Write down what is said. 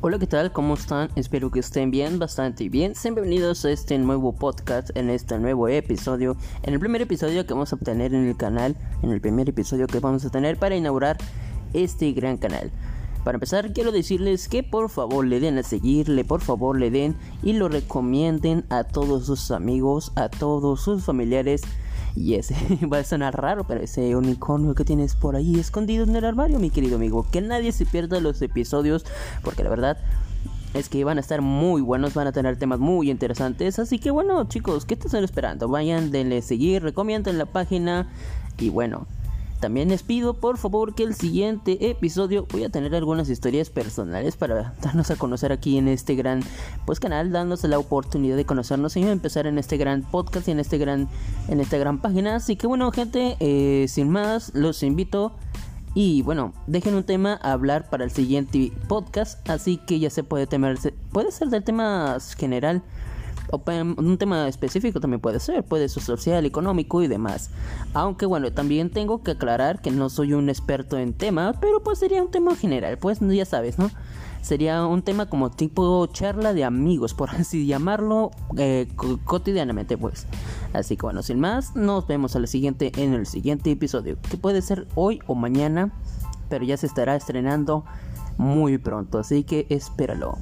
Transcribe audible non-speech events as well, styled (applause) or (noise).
Hola, ¿qué tal? ¿Cómo están? Espero que estén bien, bastante bien. Sean bienvenidos a este nuevo podcast, en este nuevo episodio, en el primer episodio que vamos a obtener en el canal, en el primer episodio que vamos a tener para inaugurar este gran canal. Para empezar, quiero decirles que por favor le den a seguirle, por favor le den y lo recomienden a todos sus amigos, a todos sus familiares y ese (laughs) va a sonar raro, pero ese unicornio que tienes por ahí escondido en el armario, mi querido amigo. Que nadie se pierda los episodios, porque la verdad es que van a estar muy buenos, van a tener temas muy interesantes. Así que bueno, chicos, ¿qué están esperando? Vayan, denle seguir, recomienden la página. Y bueno, también les pido por favor que el siguiente episodio voy a tener algunas historias personales para darnos a conocer aquí en este gran pues canal, dándonos la oportunidad de conocernos y empezar en este gran podcast y en este gran en esta gran página. Así que bueno, gente, eh, sin más, los invito y bueno, dejen un tema a hablar para el siguiente podcast, así que ya se puede temer, puede ser del tema general un tema específico también puede ser, puede ser social, económico y demás. Aunque bueno, también tengo que aclarar que no soy un experto en tema, pero pues sería un tema general, pues ya sabes, ¿no? Sería un tema como tipo charla de amigos, por (laughs) así llamarlo, eh, cotidianamente, pues. Así que bueno, sin más, nos vemos a la siguiente en el siguiente episodio, que puede ser hoy o mañana, pero ya se estará estrenando muy pronto, así que espéralo.